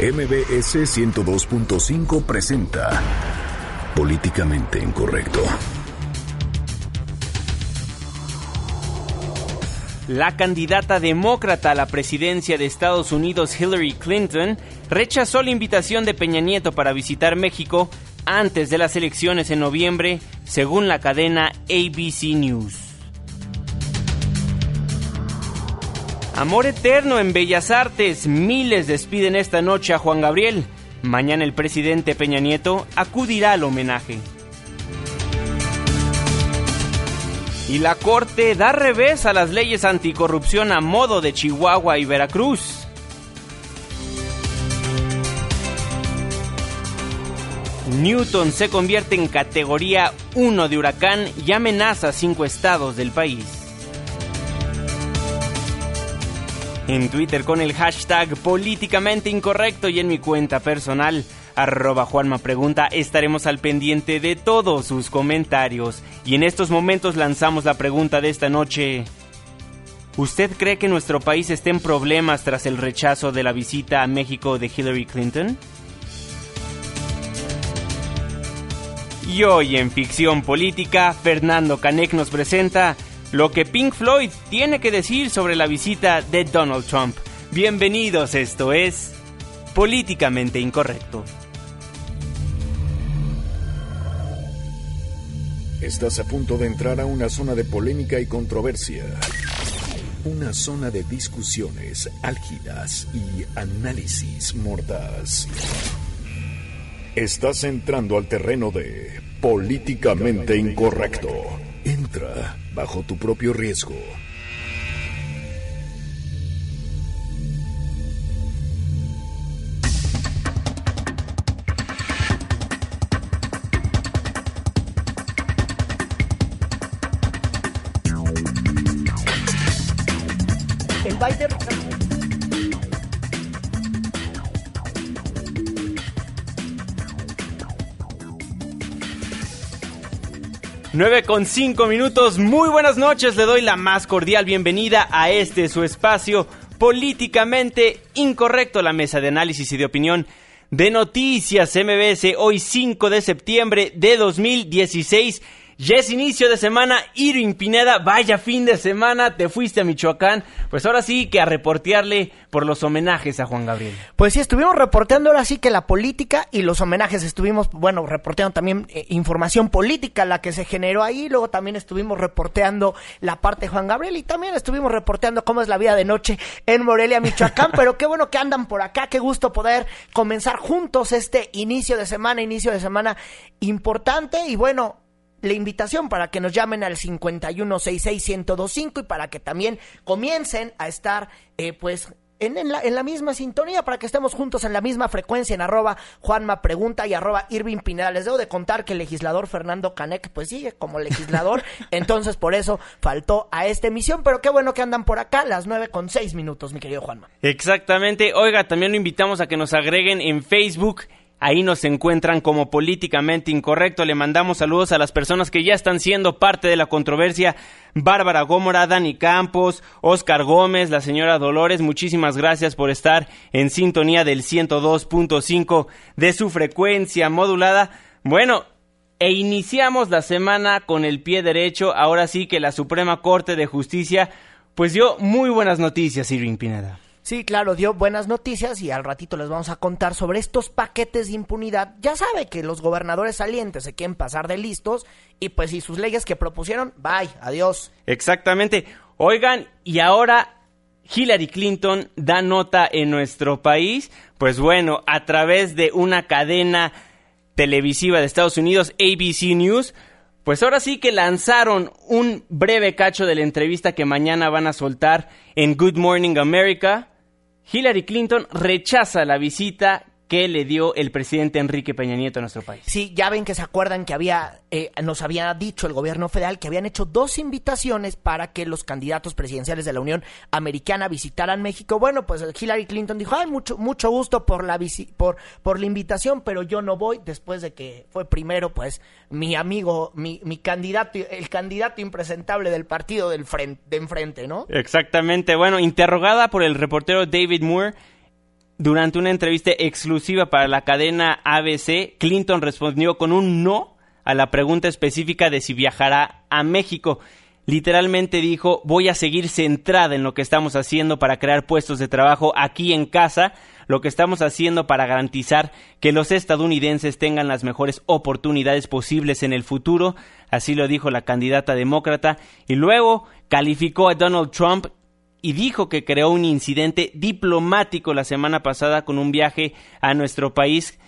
MBS 102.5 presenta Políticamente Incorrecto. La candidata demócrata a la presidencia de Estados Unidos, Hillary Clinton, rechazó la invitación de Peña Nieto para visitar México antes de las elecciones en noviembre, según la cadena ABC News. Amor eterno en Bellas Artes. Miles despiden esta noche a Juan Gabriel. Mañana el presidente Peña Nieto acudirá al homenaje. Y la Corte da revés a las leyes anticorrupción a modo de Chihuahua y Veracruz. Newton se convierte en categoría 1 de huracán y amenaza cinco estados del país. En Twitter con el hashtag políticamente incorrecto y en mi cuenta personal, arroba Juanma estaremos al pendiente de todos sus comentarios. Y en estos momentos lanzamos la pregunta de esta noche. ¿Usted cree que nuestro país esté en problemas tras el rechazo de la visita a México de Hillary Clinton? Y hoy en Ficción Política, Fernando Canek nos presenta lo que Pink Floyd tiene que decir sobre la visita de Donald Trump. Bienvenidos, esto es Políticamente Incorrecto. Estás a punto de entrar a una zona de polémica y controversia. Una zona de discusiones álgidas y análisis mordaz. Estás entrando al terreno de políticamente incorrecto. Entra bajo tu propio riesgo. 9 con 5 minutos, muy buenas noches, le doy la más cordial bienvenida a este su espacio políticamente incorrecto, la mesa de análisis y de opinión de Noticias MBS, hoy 5 de septiembre de 2016. Ya es inicio de semana, Irving Pineda, vaya fin de semana, te fuiste a Michoacán, pues ahora sí que a reportearle por los homenajes a Juan Gabriel. Pues sí, estuvimos reporteando ahora sí que la política y los homenajes estuvimos, bueno, reporteando también eh, información política, la que se generó ahí, luego también estuvimos reporteando la parte de Juan Gabriel y también estuvimos reporteando cómo es la vida de noche en Morelia, Michoacán, pero qué bueno que andan por acá, qué gusto poder comenzar juntos este inicio de semana, inicio de semana importante. Y bueno, la invitación para que nos llamen al 51661025 y para que también comiencen a estar, eh, pues, en, en, la, en, la, misma sintonía, para que estemos juntos en la misma frecuencia en arroba Juanma Pregunta y arroba Irving Pineda. Les debo de contar que el legislador Fernando Canek, pues sigue como legislador, entonces por eso faltó a esta emisión, pero qué bueno que andan por acá, las nueve con seis minutos, mi querido Juanma. Exactamente, oiga, también lo invitamos a que nos agreguen en Facebook Ahí nos encuentran como políticamente incorrecto. Le mandamos saludos a las personas que ya están siendo parte de la controversia. Bárbara Gómora, Dani Campos, Oscar Gómez, la señora Dolores. Muchísimas gracias por estar en sintonía del 102.5 de su frecuencia modulada. Bueno, e iniciamos la semana con el pie derecho. Ahora sí que la Suprema Corte de Justicia pues dio muy buenas noticias, Irving Pineda. Sí, claro, dio buenas noticias y al ratito les vamos a contar sobre estos paquetes de impunidad. Ya sabe que los gobernadores salientes se quieren pasar de listos y pues si sus leyes que propusieron, bye, adiós. Exactamente. Oigan, y ahora Hillary Clinton da nota en nuestro país. Pues bueno, a través de una cadena televisiva de Estados Unidos, ABC News, pues ahora sí que lanzaron un breve cacho de la entrevista que mañana van a soltar en Good Morning America. Hillary Clinton rechaza la visita que le dio el presidente Enrique Peña Nieto a nuestro país. Sí, ya ven que se acuerdan que había, eh, nos había dicho el gobierno federal que habían hecho dos invitaciones para que los candidatos presidenciales de la Unión Americana visitaran México. Bueno, pues Hillary Clinton dijo, ay, mucho, mucho gusto por la, por, por la invitación, pero yo no voy después de que fue primero, pues, mi amigo, mi, mi candidato, el candidato impresentable del partido del frente, de enfrente, ¿no? Exactamente. Bueno, interrogada por el reportero David Moore, durante una entrevista exclusiva para la cadena ABC, Clinton respondió con un no a la pregunta específica de si viajará a México. Literalmente dijo, voy a seguir centrada en lo que estamos haciendo para crear puestos de trabajo aquí en casa, lo que estamos haciendo para garantizar que los estadounidenses tengan las mejores oportunidades posibles en el futuro, así lo dijo la candidata demócrata, y luego calificó a Donald Trump y dijo que creó un incidente diplomático la semana pasada con un viaje a nuestro país,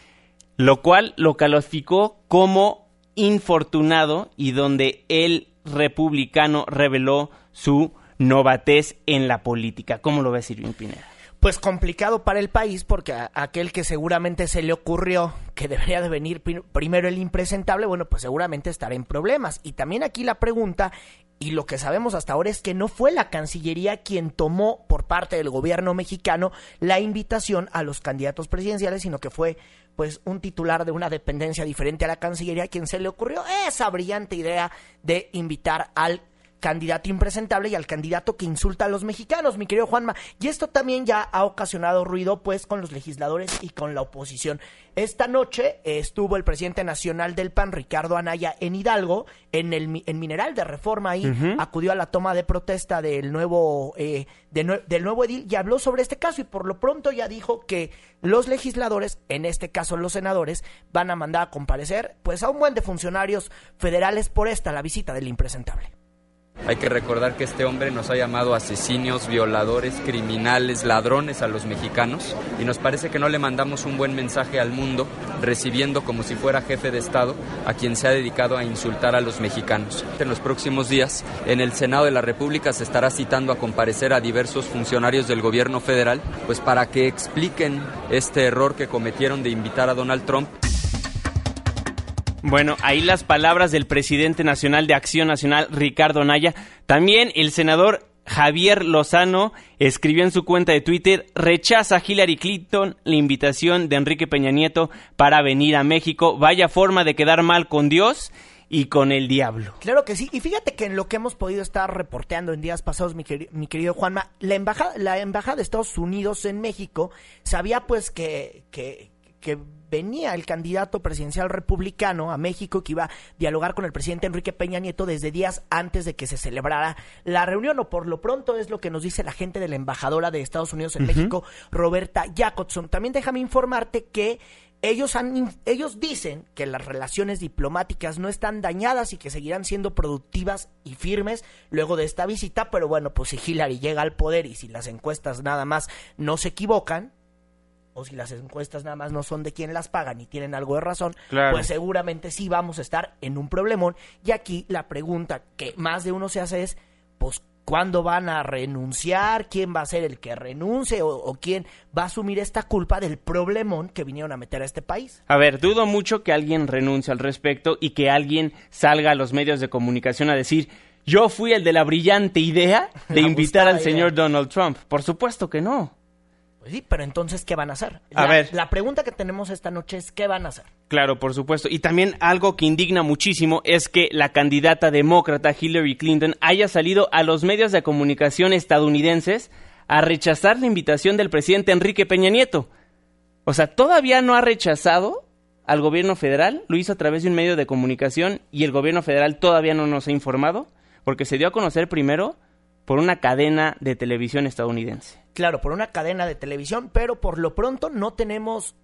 lo cual lo calificó como infortunado y donde el republicano reveló su novatez en la política. ¿Cómo lo ves, Irving Pineda? pues complicado para el país porque a, aquel que seguramente se le ocurrió que debería de venir primero el impresentable, bueno, pues seguramente estará en problemas. Y también aquí la pregunta, y lo que sabemos hasta ahora es que no fue la Cancillería quien tomó por parte del gobierno mexicano la invitación a los candidatos presidenciales, sino que fue pues un titular de una dependencia diferente a la Cancillería quien se le ocurrió esa brillante idea de invitar al candidato impresentable y al candidato que insulta a los mexicanos, mi querido Juanma. Y esto también ya ha ocasionado ruido, pues, con los legisladores y con la oposición. Esta noche estuvo el presidente nacional del PAN, Ricardo Anaya, en Hidalgo, en el en Mineral de Reforma, ahí acudió a la toma de protesta del nuevo, eh, del nuevo edil y habló sobre este caso y por lo pronto ya dijo que los legisladores, en este caso los senadores, van a mandar a comparecer pues a un buen de funcionarios federales por esta, la visita del impresentable. Hay que recordar que este hombre nos ha llamado asesinos, violadores, criminales, ladrones a los mexicanos y nos parece que no le mandamos un buen mensaje al mundo recibiendo como si fuera jefe de Estado a quien se ha dedicado a insultar a los mexicanos. En los próximos días, en el Senado de la República se estará citando a comparecer a diversos funcionarios del gobierno federal, pues para que expliquen este error que cometieron de invitar a Donald Trump bueno, ahí las palabras del presidente nacional de Acción Nacional, Ricardo Naya. También el senador Javier Lozano escribió en su cuenta de Twitter, rechaza Hillary Clinton la invitación de Enrique Peña Nieto para venir a México. Vaya forma de quedar mal con Dios y con el diablo. Claro que sí. Y fíjate que en lo que hemos podido estar reporteando en días pasados, mi, querido Juanma, la embajada, la embajada de Estados Unidos en México sabía pues que, que, que venía el candidato presidencial republicano a México que iba a dialogar con el presidente Enrique Peña Nieto desde días antes de que se celebrara la reunión, o por lo pronto es lo que nos dice la gente de la embajadora de Estados Unidos en México, Roberta Jacobson. También déjame informarte que ellos, han, ellos dicen que las relaciones diplomáticas no están dañadas y que seguirán siendo productivas y firmes luego de esta visita, pero bueno, pues si Hillary llega al poder y si las encuestas nada más no se equivocan, o si las encuestas nada más no son de quien las pagan y tienen algo de razón, pues seguramente sí vamos a estar en un problemón. Y aquí la pregunta que más de uno se hace es, pues, ¿cuándo van a renunciar? ¿Quién va a ser el que renuncie? O, quién va a asumir esta culpa del problemón que vinieron a meter a este país? A ver, dudo mucho que alguien renuncie al respecto y que alguien salga a los medios de comunicación a decir, yo fui el de la brillante idea de invitar al señor Donald Trump. Por supuesto que no. Sí, pero entonces, ¿qué van a hacer? A ver. La pregunta que tenemos esta noche es, ¿qué van a hacer? Claro, por supuesto. Y también algo que indigna muchísimo es que la candidata demócrata Hillary Clinton haya salido a los medios de comunicación estadounidenses a rechazar la invitación del presidente Enrique Peña Nieto. O sea, todavía no ha rechazado al gobierno federal, lo hizo a través de un medio de comunicación y el gobierno federal todavía no nos ha informado, porque se dio a conocer primero por una cadena de televisión estadounidense. Claro, por una cadena de televisión, pero por lo pronto no tenemos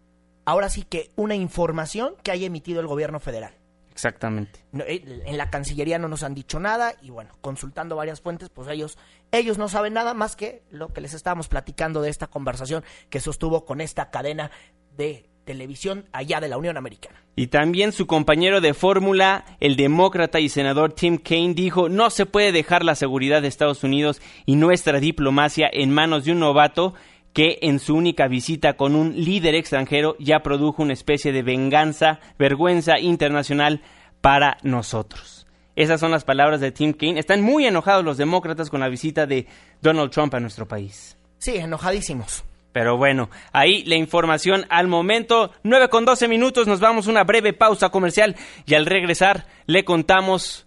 ahora sí que una información que haya emitido el gobierno federal. Exactamente. Eh, en la Cancillería no nos han dicho nada y bueno, consultando varias fuentes, pues ellos ellos no saben nada más que lo que les estábamos platicando de esta conversación que sostuvo con esta cadena de televisión allá de la Unión Americana. Y también su compañero de fórmula, el demócrata y senador Tim Kaine, dijo, no se puede dejar la seguridad de Estados Unidos y nuestra diplomacia en manos de un novato que en su única visita con un líder extranjero ya produjo una especie de venganza, vergüenza internacional para nosotros. Esas son las palabras de Tim Kaine. Están muy enojados los demócratas con la visita de Donald Trump a nuestro país. Sí, enojadísimos. Pero bueno, ahí la información al momento. 9 con 12 minutos, nos vamos a una breve pausa comercial y al regresar le contamos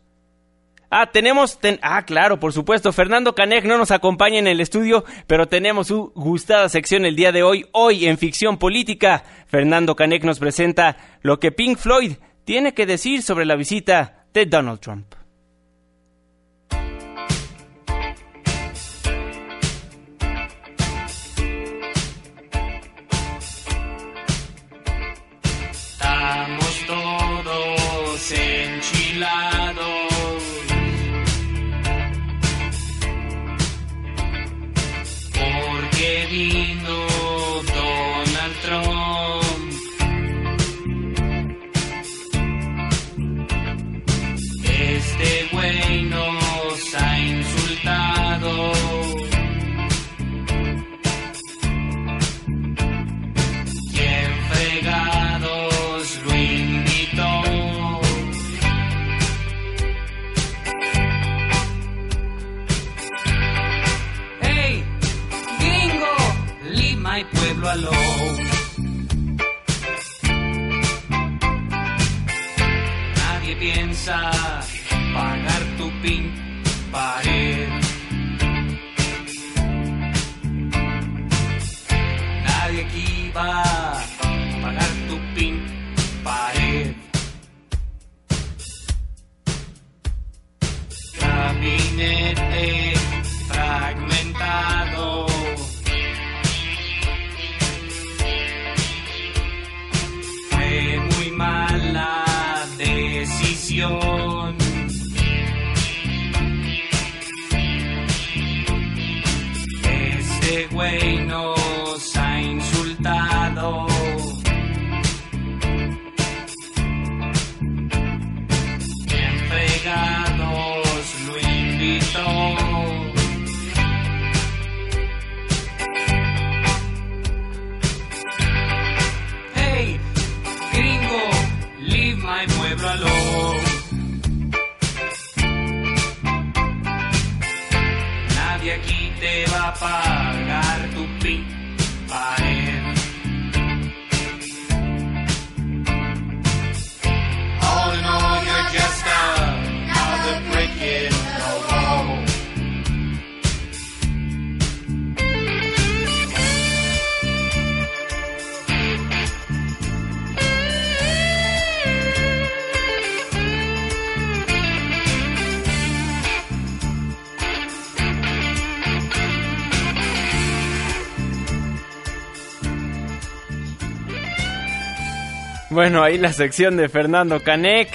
Ah, tenemos, ah, claro, por supuesto, Fernando Canek no nos acompaña en el estudio, pero tenemos su gustada sección el día de hoy, hoy en Ficción Política. Fernando Canek nos presenta lo que Pink Floyd tiene que decir sobre la visita de Donald Trump. being Bueno, ahí la sección de Fernando Canek,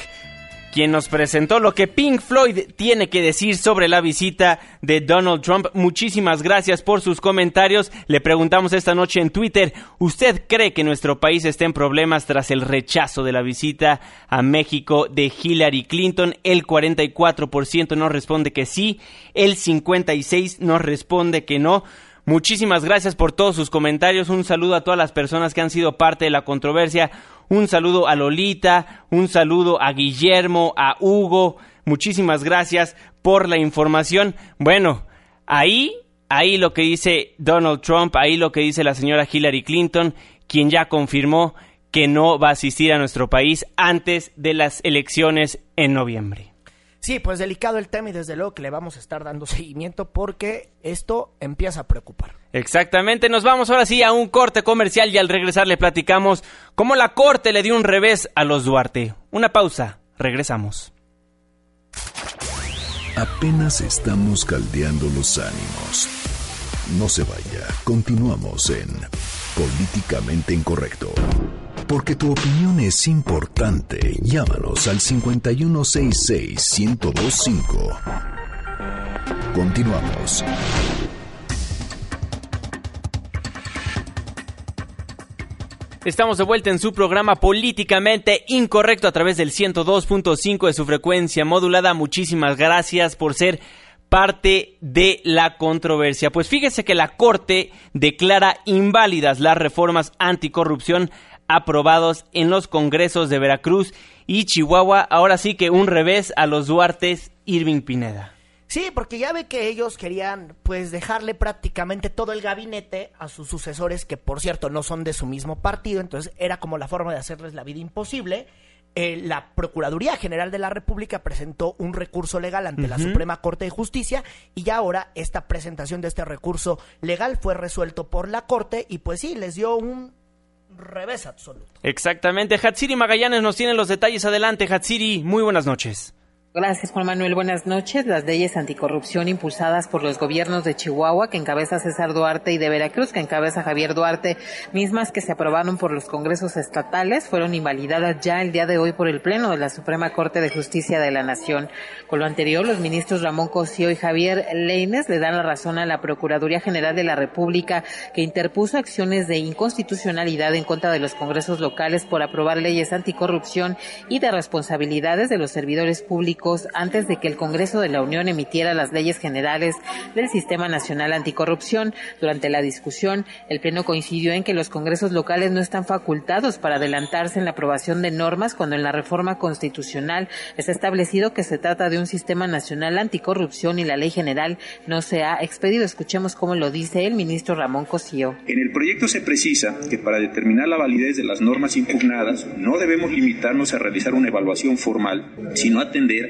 quien nos presentó lo que Pink Floyd tiene que decir sobre la visita de Donald Trump. Muchísimas gracias por sus comentarios. Le preguntamos esta noche en Twitter, ¿usted cree que nuestro país está en problemas tras el rechazo de la visita a México de Hillary Clinton? El 44% nos responde que sí, el 56% nos responde que no. Muchísimas gracias por todos sus comentarios. Un saludo a todas las personas que han sido parte de la controversia. Un saludo a Lolita, un saludo a Guillermo, a Hugo. Muchísimas gracias por la información. Bueno, ahí, ahí lo que dice Donald Trump, ahí lo que dice la señora Hillary Clinton, quien ya confirmó que no va a asistir a nuestro país antes de las elecciones en noviembre. Sí, pues delicado el tema y desde luego que le vamos a estar dando seguimiento porque esto empieza a preocupar. Exactamente, nos vamos ahora sí a un corte comercial y al regresar le platicamos cómo la corte le dio un revés a los Duarte. Una pausa, regresamos. Apenas estamos caldeando los ánimos. No se vaya, continuamos en Políticamente Incorrecto. Porque tu opinión es importante. Llámanos al 5166-1025. Continuamos. Estamos de vuelta en su programa Políticamente Incorrecto a través del 102.5 de su frecuencia modulada. Muchísimas gracias por ser parte de la controversia. Pues fíjese que la Corte declara inválidas las reformas anticorrupción aprobados en los congresos de Veracruz y Chihuahua. Ahora sí que un revés a los Duartes Irving Pineda. Sí, porque ya ve que ellos querían pues dejarle prácticamente todo el gabinete a sus sucesores que por cierto no son de su mismo partido, entonces era como la forma de hacerles la vida imposible eh, la Procuraduría General de la República presentó un recurso legal ante la Suprema Corte de Justicia y ya ahora esta presentación de este recurso legal fue resuelto por la Corte y pues sí, les dio un revés absoluto. Exactamente. Hatsiri Magallanes nos tiene los detalles. Adelante, Hatsiri. Muy buenas noches. Gracias, Juan Manuel. Buenas noches. Las leyes anticorrupción impulsadas por los gobiernos de Chihuahua, que encabeza César Duarte, y de Veracruz, que encabeza Javier Duarte, mismas que se aprobaron por los congresos estatales, fueron invalidadas ya el día de hoy por el Pleno de la Suprema Corte de Justicia de la Nación. Con lo anterior, los ministros Ramón Cosío y Javier Leines le dan la razón a la Procuraduría General de la República, que interpuso acciones de inconstitucionalidad en contra de los congresos locales por aprobar leyes anticorrupción y de responsabilidades de los servidores públicos antes de que el Congreso de la Unión emitiera las leyes generales del Sistema Nacional Anticorrupción. Durante la discusión, el Pleno coincidió en que los congresos locales no están facultados para adelantarse en la aprobación de normas cuando en la reforma constitucional está establecido que se trata de un Sistema Nacional Anticorrupción y la ley general no se ha expedido. Escuchemos cómo lo dice el ministro Ramón Cosío. En el proyecto se precisa que para determinar la validez de las normas impugnadas no debemos limitarnos a realizar una evaluación formal, sino atender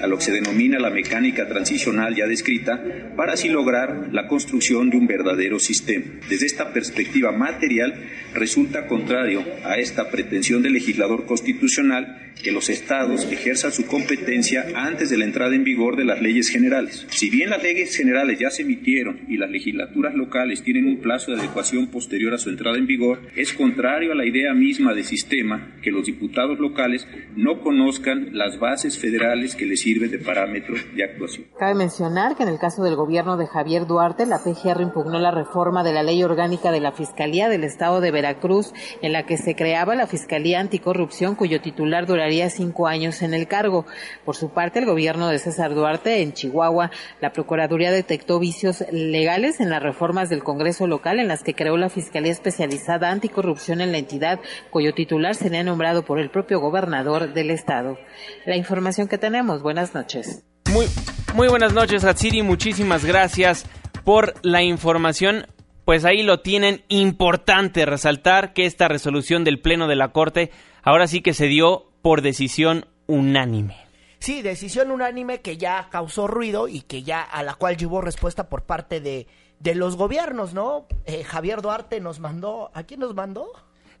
a lo que se denomina la mecánica transicional ya descrita, para así lograr la construcción de un verdadero sistema. Desde esta perspectiva material, resulta contrario a esta pretensión del legislador constitucional que los estados ejerzan su competencia antes de la entrada en vigor de las leyes generales. Si bien las leyes generales ya se emitieron y las legislaturas locales tienen un plazo de adecuación posterior a su entrada en vigor, es contrario a la idea misma de sistema que los diputados locales no conozcan las bases federales que les sirven de parámetro de actuación. Cabe mencionar que en el caso del gobierno de Javier Duarte, la PGR impugnó la reforma de la ley orgánica de la Fiscalía del Estado de Veracruz, en la que se creaba la Fiscalía Anticorrupción, cuyo titular duraría cinco años en el cargo. Por su parte, el gobierno de César Duarte, en Chihuahua, la Procuraduría detectó vicios legales en las reformas del Congreso local en las que creó la Fiscalía Especializada Anticorrupción en la entidad, cuyo titular sería nombrado por el propio gobernador del Estado. La información que tenemos. Buenas noches. Muy, muy buenas noches, Hatsiri. Muchísimas gracias por la información. Pues ahí lo tienen. Importante resaltar que esta resolución del Pleno de la Corte ahora sí que se dio por decisión unánime. Sí, decisión unánime que ya causó ruido y que ya a la cual llevó respuesta por parte de, de los gobiernos, ¿no? Eh, Javier Duarte nos mandó, ¿a quién nos mandó?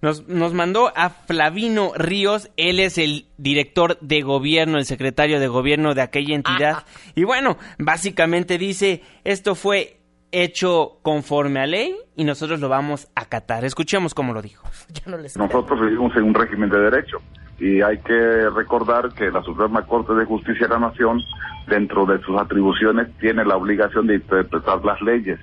Nos, nos mandó a Flavino Ríos, él es el director de gobierno, el secretario de gobierno de aquella entidad. Ah. Y bueno, básicamente dice, esto fue hecho conforme a ley y nosotros lo vamos a acatar. Escuchemos cómo lo dijo. Ya no les Nosotros vivimos en un régimen de derecho y hay que recordar que la Suprema Corte de Justicia de la Nación, dentro de sus atribuciones, tiene la obligación de interpretar las leyes,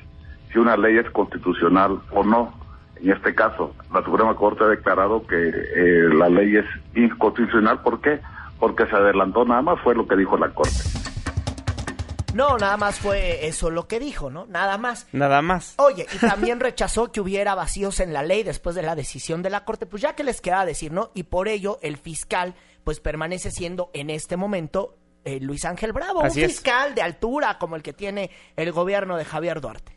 si una ley es constitucional o no. En este caso, la Suprema Corte ha declarado que eh, la ley es inconstitucional. ¿Por qué? Porque se adelantó nada más, fue lo que dijo la Corte. No, nada más fue eso lo que dijo, ¿no? Nada más. Nada más. Oye, y también rechazó que hubiera vacíos en la ley después de la decisión de la Corte, pues ya que les queda decir, ¿no? Y por ello el fiscal pues permanece siendo en este momento eh, Luis Ángel Bravo, Así un es. fiscal de altura como el que tiene el gobierno de Javier Duarte.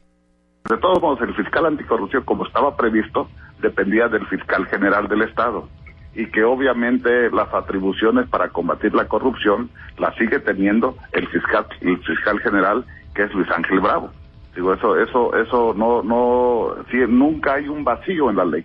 De todos modos, el fiscal anticorrupción, como estaba previsto, dependía del fiscal general del Estado y que obviamente las atribuciones para combatir la corrupción las sigue teniendo el fiscal, el fiscal general, que es Luis Ángel Bravo. Digo, eso, eso, eso no, no, sí, nunca hay un vacío en la ley.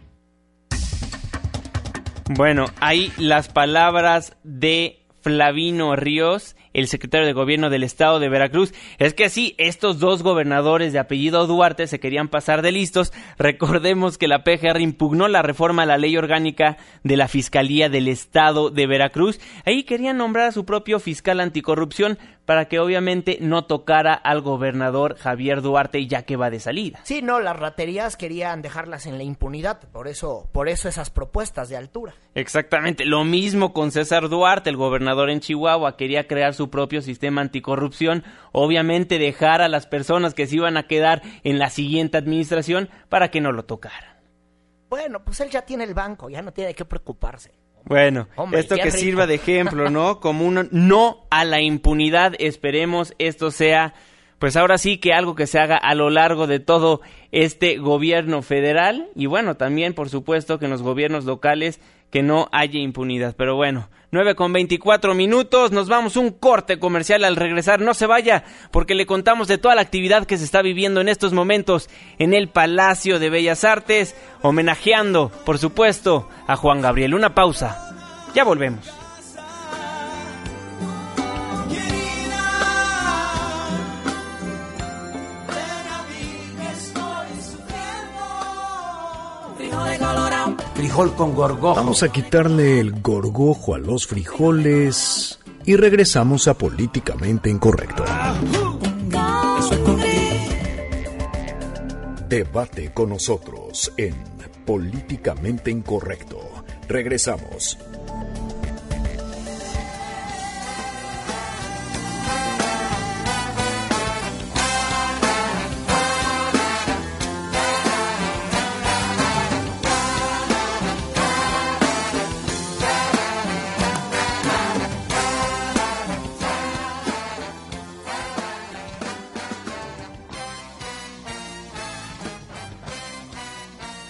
Bueno, ahí las palabras de Flavino Ríos, el secretario de gobierno del estado de Veracruz. Es que sí, estos dos gobernadores de apellido Duarte se querían pasar de listos. Recordemos que la PGR impugnó la reforma a la ley orgánica de la Fiscalía del estado de Veracruz. Ahí querían nombrar a su propio fiscal anticorrupción para que obviamente no tocara al gobernador Javier Duarte ya que va de salida. Sí, no, las raterías querían dejarlas en la impunidad, por eso, por eso esas propuestas de altura. Exactamente, lo mismo con César Duarte, el gobernador en Chihuahua, quería crear su propio sistema anticorrupción, obviamente dejar a las personas que se iban a quedar en la siguiente administración para que no lo tocaran. Bueno, pues él ya tiene el banco, ya no tiene de qué preocuparse. Bueno, Hombre, esto que rico. sirva de ejemplo, ¿no? Como un no a la impunidad, esperemos esto sea pues ahora sí que algo que se haga a lo largo de todo este gobierno federal y bueno, también por supuesto que en los gobiernos locales que no haya impunidad. Pero bueno, 9 con 24 minutos, nos vamos un corte comercial al regresar. No se vaya, porque le contamos de toda la actividad que se está viviendo en estos momentos en el Palacio de Bellas Artes, homenajeando, por supuesto, a Juan Gabriel. Una pausa. Ya volvemos. Frijol con gorgojo. Vamos a quitarle el gorgojo a los frijoles y regresamos a Políticamente Incorrecto. Debate con nosotros en Políticamente Incorrecto. Regresamos.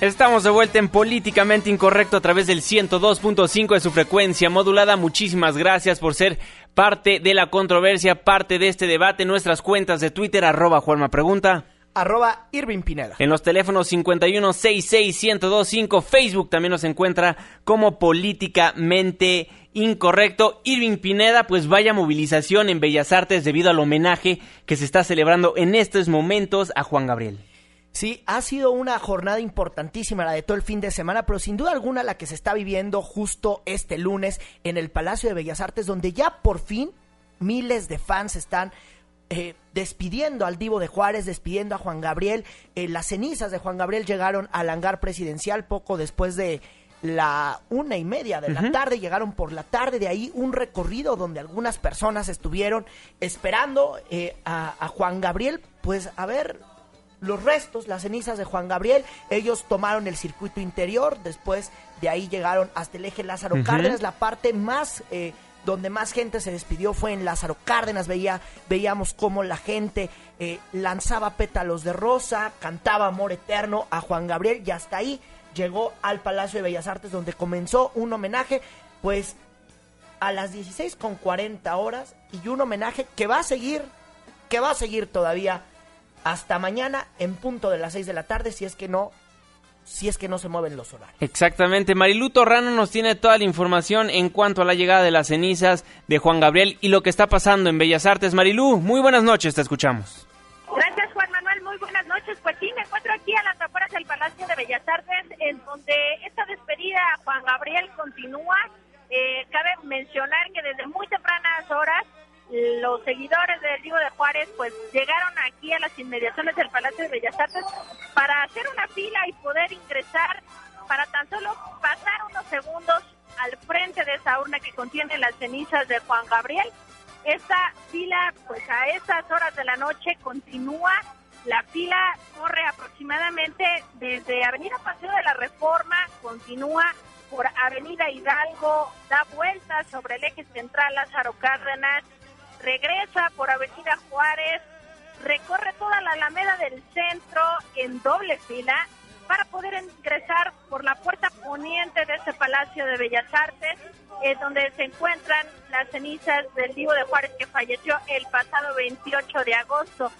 Estamos de vuelta en Políticamente Incorrecto a través del 102.5 de su frecuencia modulada. Muchísimas gracias por ser parte de la controversia, parte de este debate. Nuestras cuentas de Twitter, arroba Juanma Pregunta. Arroba Irving Pineda. En los teléfonos 5166-1025, Facebook también nos encuentra como Políticamente Incorrecto. Irving Pineda, pues vaya movilización en Bellas Artes debido al homenaje que se está celebrando en estos momentos a Juan Gabriel. Sí, ha sido una jornada importantísima la de todo el fin de semana, pero sin duda alguna la que se está viviendo justo este lunes en el Palacio de Bellas Artes, donde ya por fin miles de fans están eh, despidiendo al Divo de Juárez, despidiendo a Juan Gabriel. Eh, las cenizas de Juan Gabriel llegaron al hangar presidencial poco después de la una y media de la tarde, llegaron por la tarde, de ahí un recorrido donde algunas personas estuvieron esperando eh, a, a Juan Gabriel, pues a ver los restos, las cenizas de Juan Gabriel. Ellos tomaron el circuito interior, después de ahí llegaron hasta el eje Lázaro Cárdenas, la parte más... Eh, donde más gente se despidió fue en Lázaro Cárdenas, veía, veíamos cómo la gente eh, lanzaba pétalos de rosa, cantaba Amor Eterno a Juan Gabriel y hasta ahí llegó al Palacio de Bellas Artes donde comenzó un homenaje, pues a las 16 con 40 horas y un homenaje que va a seguir, que va a seguir todavía hasta mañana en punto de las 6 de la tarde si es que no si es que no se mueven los horarios. Exactamente, Marilu Torrano nos tiene toda la información en cuanto a la llegada de las cenizas de Juan Gabriel y lo que está pasando en Bellas Artes. Marilu, muy buenas noches, te escuchamos. Gracias Juan Manuel, muy buenas noches. Pues sí, me encuentro aquí a las afueras del Palacio de Bellas Artes, en donde esta despedida a Juan Gabriel continúa. Eh, cabe mencionar que desde muy tempranas horas los seguidores del Divo de Juárez pues llegaron aquí a las inmediaciones del Palacio de Bellas Artes para hacer una fila y poder ingresar para tan solo pasar unos segundos al frente de esa urna que contiene las cenizas de Juan Gabriel. Esta fila pues a esas horas de la noche continúa. La fila corre aproximadamente desde Avenida Paseo de la Reforma, continúa por Avenida Hidalgo, da vueltas sobre el eje central Lázaro Cárdenas, regresa por Avenida Juárez, recorre toda la Alameda del Centro en doble fila para poder ingresar por la puerta poniente de ese Palacio de Bellas Artes, es donde se encuentran las cenizas del Divo de Juárez que falleció el pasado 28 de agosto.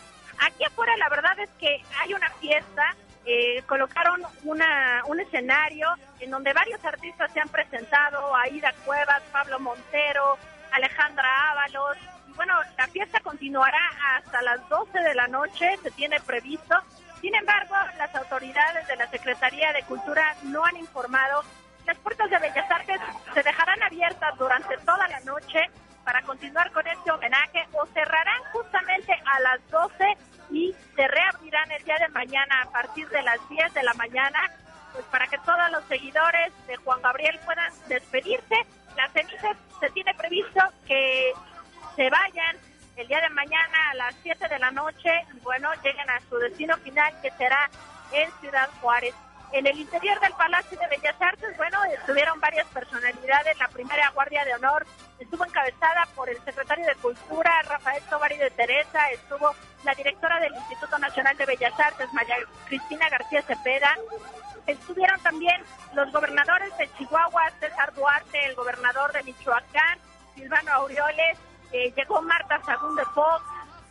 Aquí afuera la verdad es que hay una fiesta, eh, colocaron una, un escenario en donde varios artistas se han presentado, Aida Cuevas, Pablo Montero, Alejandra Ábalos, bueno, la fiesta continuará hasta las 12 de la noche, se tiene previsto. Sin embargo, las autoridades de la Secretaría de Cultura no han informado. Las puertas de Bellas Artes se dejarán abiertas durante toda la noche para continuar con este homenaje o cerrarán justamente a las 12 y se reabrirán el día de mañana a partir de las 10 de la mañana, pues para que todos los seguidores de Juan Gabriel puedan despedirse. Las cenizas se tiene previsto que se vayan el día de mañana a las 7 de la noche bueno, lleguen a su destino final que será en Ciudad Juárez. En el interior del Palacio de Bellas Artes, bueno, estuvieron varias personalidades, la primera Guardia de Honor estuvo encabezada por el secretario de Cultura, Rafael Tovari de Teresa, estuvo la directora del Instituto Nacional de Bellas Artes, María Cristina García Cepeda, estuvieron también los gobernadores de Chihuahua, César Duarte, el gobernador de Michoacán, Silvano Aureoles, eh, llegó Marta Sagún de Fox,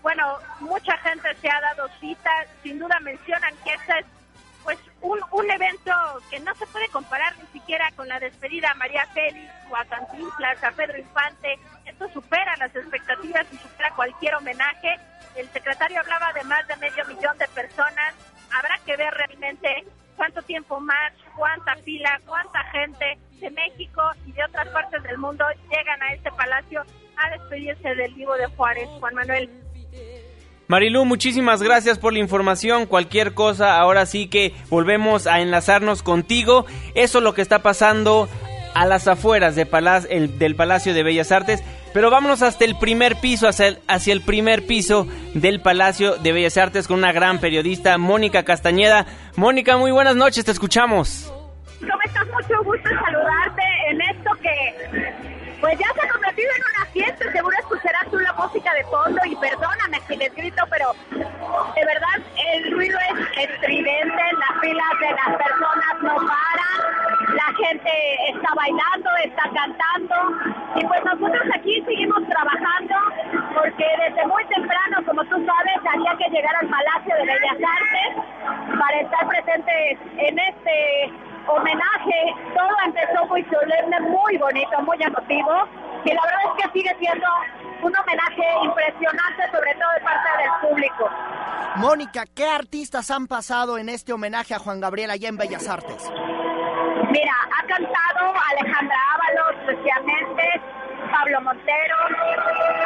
bueno, mucha gente se ha dado cita, sin duda mencionan que este es pues un, un evento que no se puede comparar ni siquiera con la despedida a María Félix o a Cantinflas, a Pedro Infante. Esto supera las expectativas y supera cualquier homenaje. El secretario hablaba de más de medio millón de personas. Habrá que ver realmente cuánto tiempo más, cuánta fila, cuánta gente de México y de otras partes del mundo llegan a este palacio a despedirse del vivo de Juárez. Juan Manuel. Marilu, muchísimas gracias por la información. Cualquier cosa, ahora sí que volvemos a enlazarnos contigo. Eso es lo que está pasando a las afueras de el- del Palacio de Bellas Artes. Pero vámonos hasta el primer piso, hacia el, hacia el primer piso del Palacio de Bellas Artes con una gran periodista, Mónica Castañeda. Mónica, muy buenas noches, te escuchamos. ¿Cómo estás? Mucho gusto saludarte en esto que pues ya se ha convertido en una fiesta. Seguro escucharás tú la música de fondo y perdóname si les grito, pero de verdad el ruido es estridente, las filas de las personas no paran, la gente está bailando, está cantando y pues nosotros aquí seguimos trabajando porque desde muy temprano, como tú sabes, había que llegar al Palacio de Bellas Artes para estar presentes en este homenaje. Todo empezó muy solemne, muy bonito, muy emotivo. Y la verdad es que sigue siendo un homenaje impresionante, sobre todo de parte del público. Mónica, ¿qué artistas han pasado en este homenaje a Juan Gabriel allá en Bellas Artes? Mira, ha cantado Alejandra Ábalos, Lucía Méndez, Pablo Montero,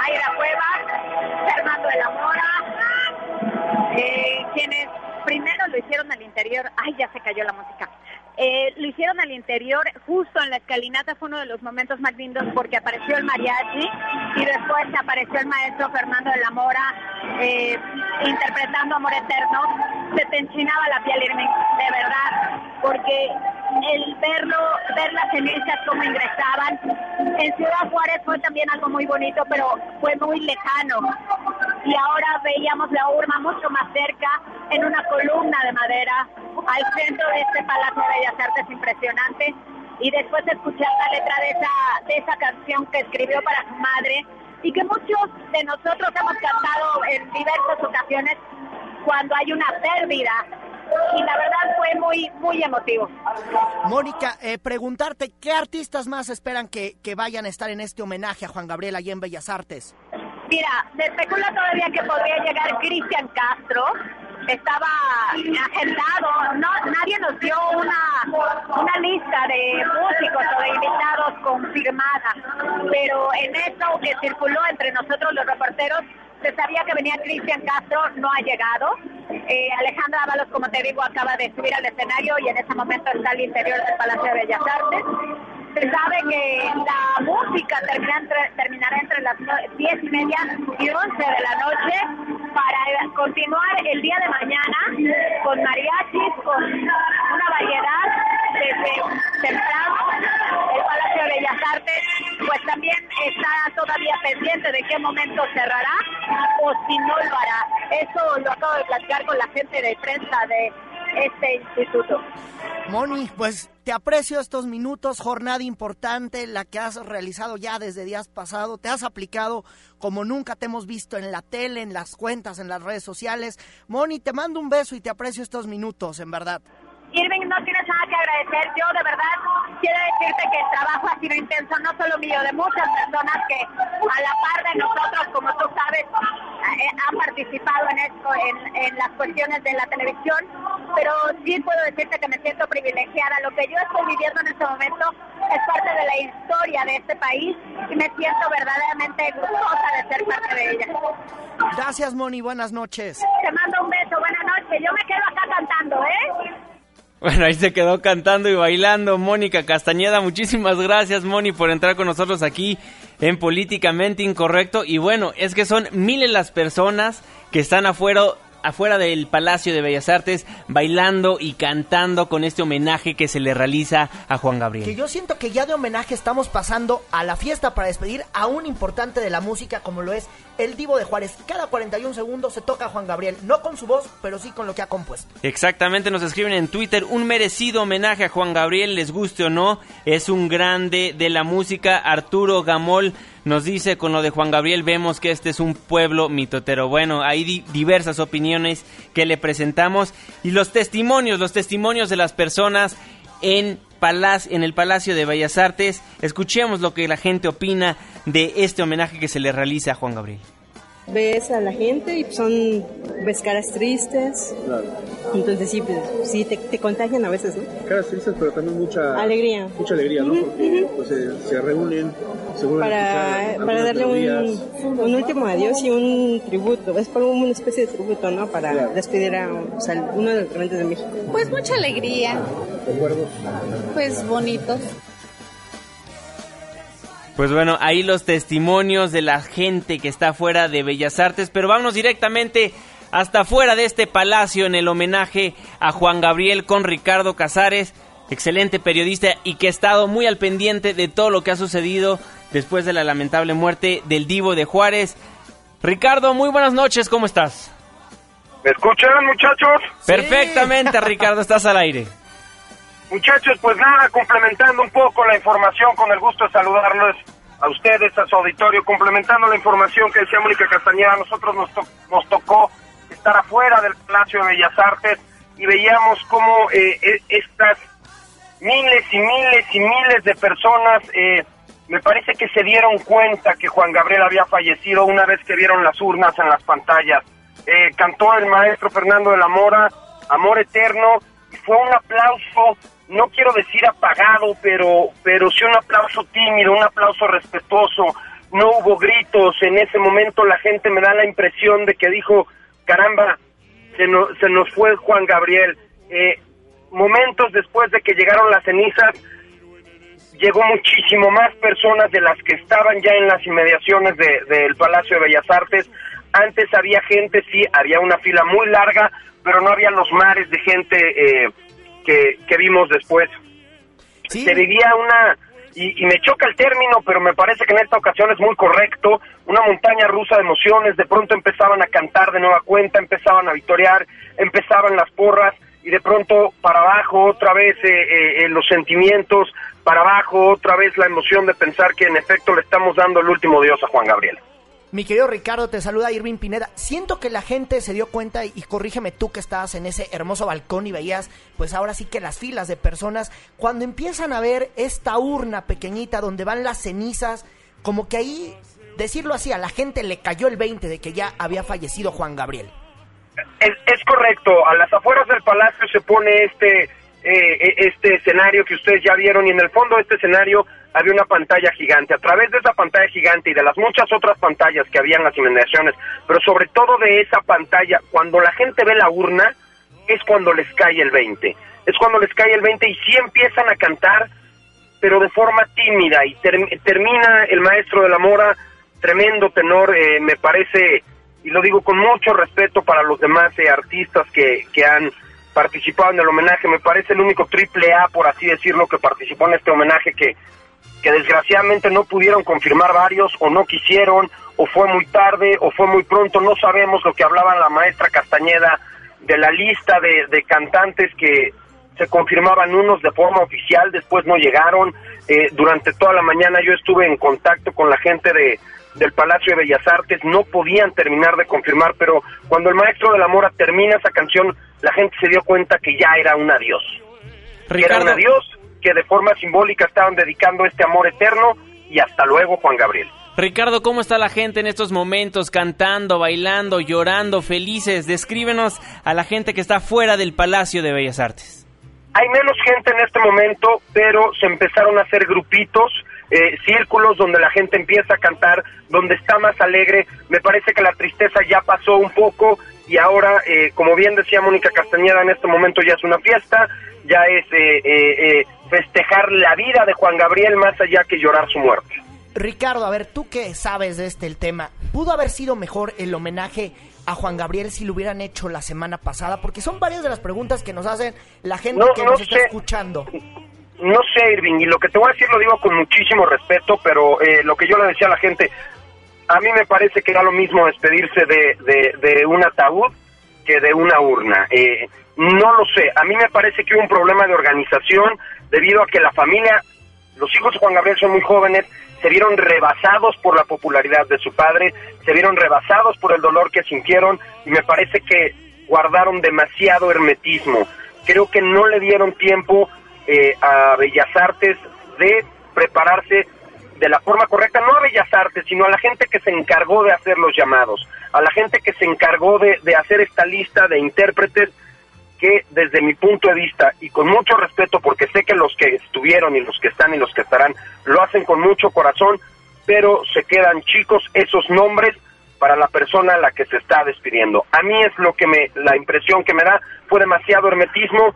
Aira Cuevas, Fernando de la Mora, eh, quienes primero lo hicieron al interior. Ay, ya se cayó la música. Eh, lo hicieron al interior, justo en la escalinata fue uno de los momentos más lindos porque apareció el mariachi y después apareció el maestro Fernando de la Mora eh, interpretando Amor Eterno. Se te enchinaba la piel, de verdad, porque el verlo, ver las cenizas como ingresaban. En Ciudad Juárez fue también algo muy bonito, pero fue muy lejano. Y ahora veíamos la urna mucho más cerca, en una columna de madera, al centro de este Palacio de Bellas Artes impresionante. Y después escuchar la letra de esa, de esa canción que escribió para su madre y que muchos de nosotros hemos cantado en diversas ocasiones cuando hay una pérdida. Y la verdad fue muy, muy emotivo. Mónica, eh, preguntarte, ¿qué artistas más esperan que, que vayan a estar en este homenaje a Juan Gabriel allá en Bellas Artes? Mira, se especula todavía que podría llegar Cristian Castro. Estaba agendado, no, nadie nos dio una, una lista de músicos o de invitados confirmada, pero en eso que circuló entre nosotros los reporteros, se sabía que venía Cristian Castro, no ha llegado. Eh, Alejandra Ábalos, como te digo, acaba de subir al escenario y en ese momento está al interior del Palacio de Bellas Artes. Se sabe que la música termina entre- terminará entre las no- diez y media y once de la noche para continuar el día de mañana con mariachis, con una variedad desde temprano. El Palacio de Bellas Artes pues también está todavía pendiente de qué momento cerrará o si no lo hará. Eso lo acabo de platicar con la gente de prensa de este instituto. Moni, pues te aprecio estos minutos, jornada importante, la que has realizado ya desde días pasados, te has aplicado como nunca te hemos visto en la tele, en las cuentas, en las redes sociales. Moni, te mando un beso y te aprecio estos minutos, en verdad. Irving, no tienes nada que agradecer. Yo, de verdad, quiero decirte que el trabajo ha sido intenso, no solo mío, de muchas personas que, a la par de nosotros, como tú sabes, eh, han participado en esto, en, en las cuestiones de la televisión. Pero sí puedo decirte que me siento privilegiada. Lo que yo estoy viviendo en este momento es parte de la historia de este país y me siento verdaderamente gustosa de ser parte de ella. Gracias, Moni, buenas noches. Te mando un beso, buenas noches. Yo me quedo acá cantando, ¿eh? Bueno, ahí se quedó cantando y bailando Mónica Castañeda. Muchísimas gracias, Moni, por entrar con nosotros aquí en Políticamente Incorrecto. Y bueno, es que son miles las personas que están afuera, afuera del Palacio de Bellas Artes bailando y cantando con este homenaje que se le realiza a Juan Que Gabriel. yo siento que ya de homenaje estamos pasando a la fiesta para despedir a un importante de la música como lo es el Divo de Juárez. Cada 41 segundos se toca a Juan Gabriel, no con su voz, pero sí con lo que ha compuesto. Exactamente, nos escriben en Twitter un merecido homenaje a Juan Gabriel, les guste o no, es un grande de la música. Arturo Gamol nos dice con lo de Juan Gabriel vemos que este es un pueblo mitotero. Bueno, hay di- diversas opiniones que le presentamos y los testimonios, los testimonios de las personas en Palacio, en el Palacio de Bellas Artes. Escuchemos lo que la gente opina de este homenaje que se le realiza a Juan Gabriel. Ves a la gente y son ves caras tristes entonces sí pues, sí te, te contagian a veces no Caras tristes, pero también mucha Alegría. Mucha alegría, ¿no? Porque pues, se, se reúnen, se vuelven a para, para darle un, un último adiós y un tributo es como una especie de tributo no para Claro. despedir a o sea, uno de los grandes de México Pues mucha alegría, recuerdos. pues bonitos. Pues bueno, ahí los testimonios de la gente que está fuera de Bellas Artes, pero vámonos directamente hasta fuera de este palacio en el homenaje a Juan Gabriel con Ricardo Casares, excelente periodista y que ha estado muy al pendiente de todo lo que ha sucedido después de la lamentable muerte del divo de Juárez. Ricardo, muy buenas noches, ¿cómo estás? ¿Me escuchan, muchachos? Perfectamente, Ricardo, estás al aire. Muchachos, pues nada, complementando un poco la información, con el gusto de saludarlos a ustedes, a su auditorio, complementando la información que decía Mónica Castañeda, a nosotros nos, nos tocó estar afuera del Palacio de Bellas Artes y veíamos cómo eh, e- estas miles y miles y miles de personas, eh, me parece que se dieron cuenta que Juan Gabriel había fallecido una vez que vieron las urnas en las pantallas. Eh, cantó el maestro Fernando de la Mora, Amor Eterno, y fue un aplauso, no quiero decir apagado, pero, pero sí un aplauso tímido, un aplauso respetuoso. No hubo gritos, en ese momento la gente me da la impresión de que dijo, caramba, se nos, se nos fue Juan Gabriel. Eh, momentos después de que llegaron las cenizas, llegó muchísimo más personas de las que estaban ya en las inmediaciones de- del Palacio de Bellas Artes. Antes había gente, sí, había una fila muy larga, pero no había los mares de gente eh, que, que vimos después. Se vivía una, y, y me choca el término, pero me parece que en esta ocasión es muy correcto, una montaña rusa de emociones, de pronto empezaban a cantar de nueva cuenta, empezaban a vitorear, empezaban las porras, y de pronto para abajo otra vez eh, eh, los sentimientos, para abajo otra vez la emoción de pensar que en efecto le estamos dando el último dios a Juan Gabriel. Mi querido Ricardo, te saluda Irving Pineda. Siento que la gente se dio cuenta, y corrígeme tú que estabas en ese hermoso balcón y veías, pues ahora sí que las filas de personas, cuando empiezan a ver esta urna pequeñita donde van las cenizas, como que ahí, decirlo así, a la gente le cayó el 20 de que ya había fallecido Juan Gabriel. Es, correcto, a las afueras del palacio se pone este eh, este escenario que ustedes ya vieron y en el fondo de este escenario había una pantalla gigante. A través de esa pantalla gigante y de las muchas otras pantallas que había en las inmediaciones, pero sobre todo de esa pantalla, cuando la gente ve la urna, es cuando les cae el 20. Es cuando les cae el 20 y sí empiezan a cantar, pero de forma tímida y ter- termina el maestro de la Mora, tremendo tenor, eh, me parece, y lo digo con mucho respeto para los demás eh, artistas que, que han participado en el homenaje, me parece el único triple A, por así decirlo, que participó en este homenaje que, que desgraciadamente no pudieron confirmar varios o no quisieron o fue muy tarde o fue muy pronto, no sabemos lo que hablaba la maestra Castañeda de la lista de, de cantantes que se confirmaban unos de forma oficial, después no llegaron. Eh, durante toda la mañana yo estuve en contacto con la gente de, del Palacio de Bellas Artes, no podían terminar de confirmar, pero cuando el maestro de la Mora termina esa canción, la gente se dio cuenta que ya era un adiós. Que era un adiós, que de forma simbólica estaban dedicando este amor eterno y hasta luego Juan Gabriel. Ricardo, ¿cómo está la gente en estos momentos cantando, bailando, llorando, felices? Descríbenos a la gente que está fuera del Palacio de Bellas Artes. Hay menos gente en este momento, pero se empezaron a hacer grupitos, eh, círculos donde la gente empieza a cantar, donde está más alegre. Me parece que la tristeza ya pasó un poco y ahora, eh, como bien decía Mónica Castañeda, en este momento ya es una fiesta, ya es eh, eh, eh, festejar la vida de Juan Gabriel más allá que llorar su muerte. Ricardo, a ver, tú qué sabes de este el tema, ¿pudo haber sido mejor el homenaje a Juan Gabriel si lo hubieran hecho la semana pasada? Porque son varias de las preguntas que nos hacen la gente No, que no nos está escuchando. No sé, Irving, y lo que te voy a decir lo digo con muchísimo respeto, pero eh, lo que yo le decía a la gente, a mí me parece que era lo mismo despedirse de, de, de un ataúd que de una urna. Eh, no lo sé, a mí me parece que hubo un problema de organización debido a que la familia, los hijos de Juan Gabriel son muy jóvenes, se vieron rebasados por la popularidad de su padre, se vieron rebasados por el dolor que sintieron y me parece que guardaron demasiado hermetismo. Creo que no le dieron tiempo eh, a Bellas Artes de prepararse de la forma correcta, no a Bellas Artes, sino a la gente que se encargó de hacer los llamados, a la gente que se encargó de, de hacer esta lista de intérpretes que desde mi punto de vista y con mucho respeto, porque sé que los que estuvieron y los que están y los que estarán lo hacen con mucho corazón, pero se quedan chicos esos nombres para la persona a la que se está despidiendo. A mí es lo que me, la impresión que me da fue demasiado hermetismo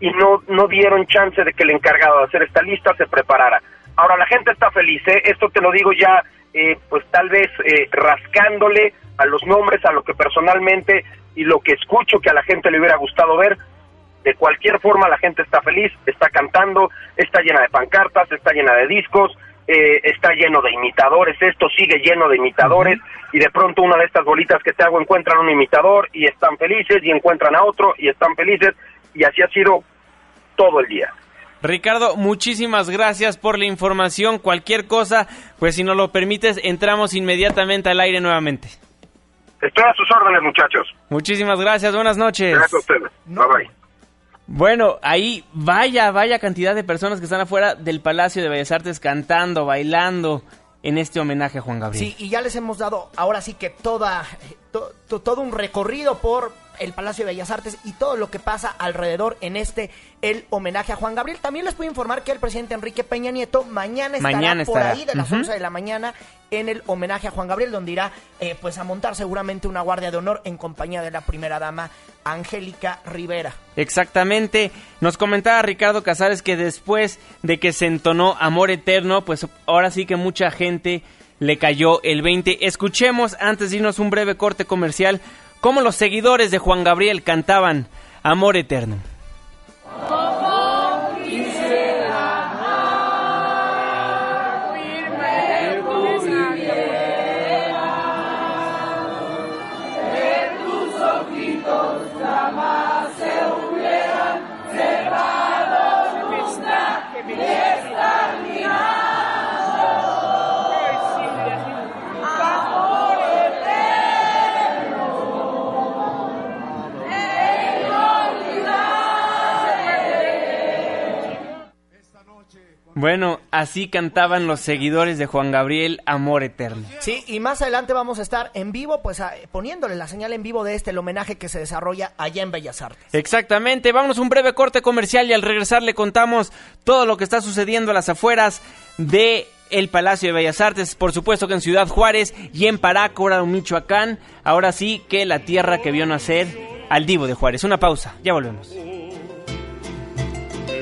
y no, no dieron chance de que el encargado de hacer esta lista se preparara. Ahora la gente está feliz, ¿eh? esto te lo digo ya, eh, pues tal vez eh, rascándole a los nombres, a lo que personalmente y lo que escucho que a la gente le hubiera gustado ver. De cualquier forma la gente está feliz, está cantando, está llena de pancartas, está llena de discos, eh, está lleno de imitadores, esto sigue lleno de imitadores y de pronto una de estas bolitas que te hago encuentran un imitador y están felices y encuentran a otro y están felices y así ha sido todo el día. Ricardo, muchísimas gracias por la información. Cualquier cosa, pues si nos lo permites, entramos inmediatamente al aire nuevamente. Estoy a sus órdenes, muchachos. Muchísimas gracias, buenas noches. Gracias a ustedes. Bye bye. Bueno, ahí vaya, vaya cantidad de personas que están afuera del Palacio de Bellas Artes cantando, bailando en este homenaje a Juan Gabriel. Sí, y ya les hemos dado ahora sí que toda, to- to- todo un recorrido por el Palacio de Bellas Artes y todo lo que pasa alrededor en este, el homenaje a Juan Gabriel. También les puedo informar que el presidente Enrique Peña Nieto mañana estará Mañana por estará. ahí de las Ujú. 11 de la mañana en el homenaje a Juan Gabriel, donde irá eh, pues a montar seguramente una guardia de honor en compañía de la primera dama Angélica Rivera. Exactamente. Nos comentaba Ricardo Casares que después de que se entonó Amor Eterno, pues ahora sí que mucha gente le cayó el 20. Escuchemos, antes de irnos un breve corte comercial, cómo los seguidores de Juan Gabriel cantaban Amor Eterno. Bueno, así cantaban los seguidores de Juan Gabriel Amor Eterno. Sí, y más adelante vamos a estar en vivo, pues a- poniéndole la señal en vivo de este, el homenaje que se desarrolla allá en Bellas Artes. Exactamente, vámonos a un breve corte comercial y al regresar le contamos todo lo que está sucediendo a las afueras de el Palacio de Bellas Artes, por supuesto que en Ciudad Juárez y en Parácora, Michoacán, ahora sí que la tierra que vio nacer al divo de Juárez. Una pausa, ya volvemos.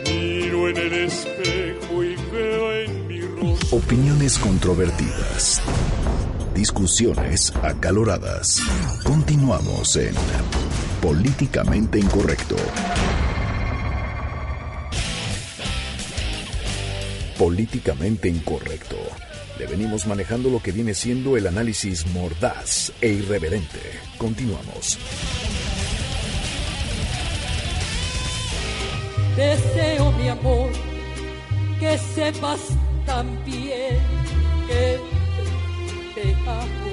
Miro en el espejo Opiniones controvertidas. Discusiones acaloradas. Continuamos en Políticamente Incorrecto. Políticamente Incorrecto. Le venimos manejando lo que viene siendo el análisis mordaz e irreverente. Continuamos. Deseo, mi amor, que sepas también que te amo,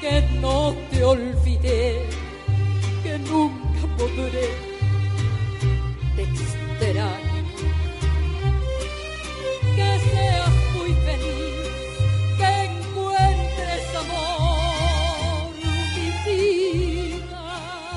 que no te olvidé, que nunca podré te extraño. Que seas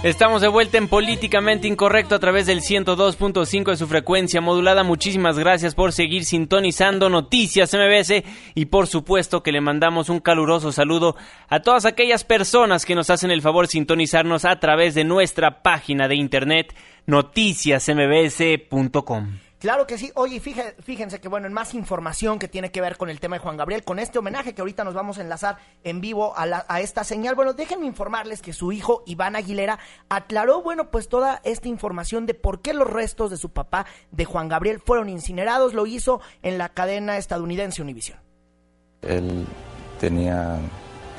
Estamos de vuelta en Políticamente Incorrecto a través del 102.5 de su frecuencia modulada. Muchísimas gracias por seguir sintonizando Noticias MBS y por supuesto que le mandamos un caluroso saludo a todas aquellas personas que nos hacen el favor sintonizarnos a través de nuestra página de internet noticiasmbs.com. Claro que sí. Oye, fíjense, fíjense que, bueno, en más información que tiene que ver con el tema de Juan Gabriel, con este homenaje que ahorita nos vamos a enlazar en vivo a, la- a esta señal, bueno, déjenme informarles que su hijo, Iván Aguilera, aclaró, bueno, pues toda esta información de por qué los restos de su papá, de Juan Gabriel, fueron incinerados. Lo hizo en la cadena estadounidense Univision. Él tenía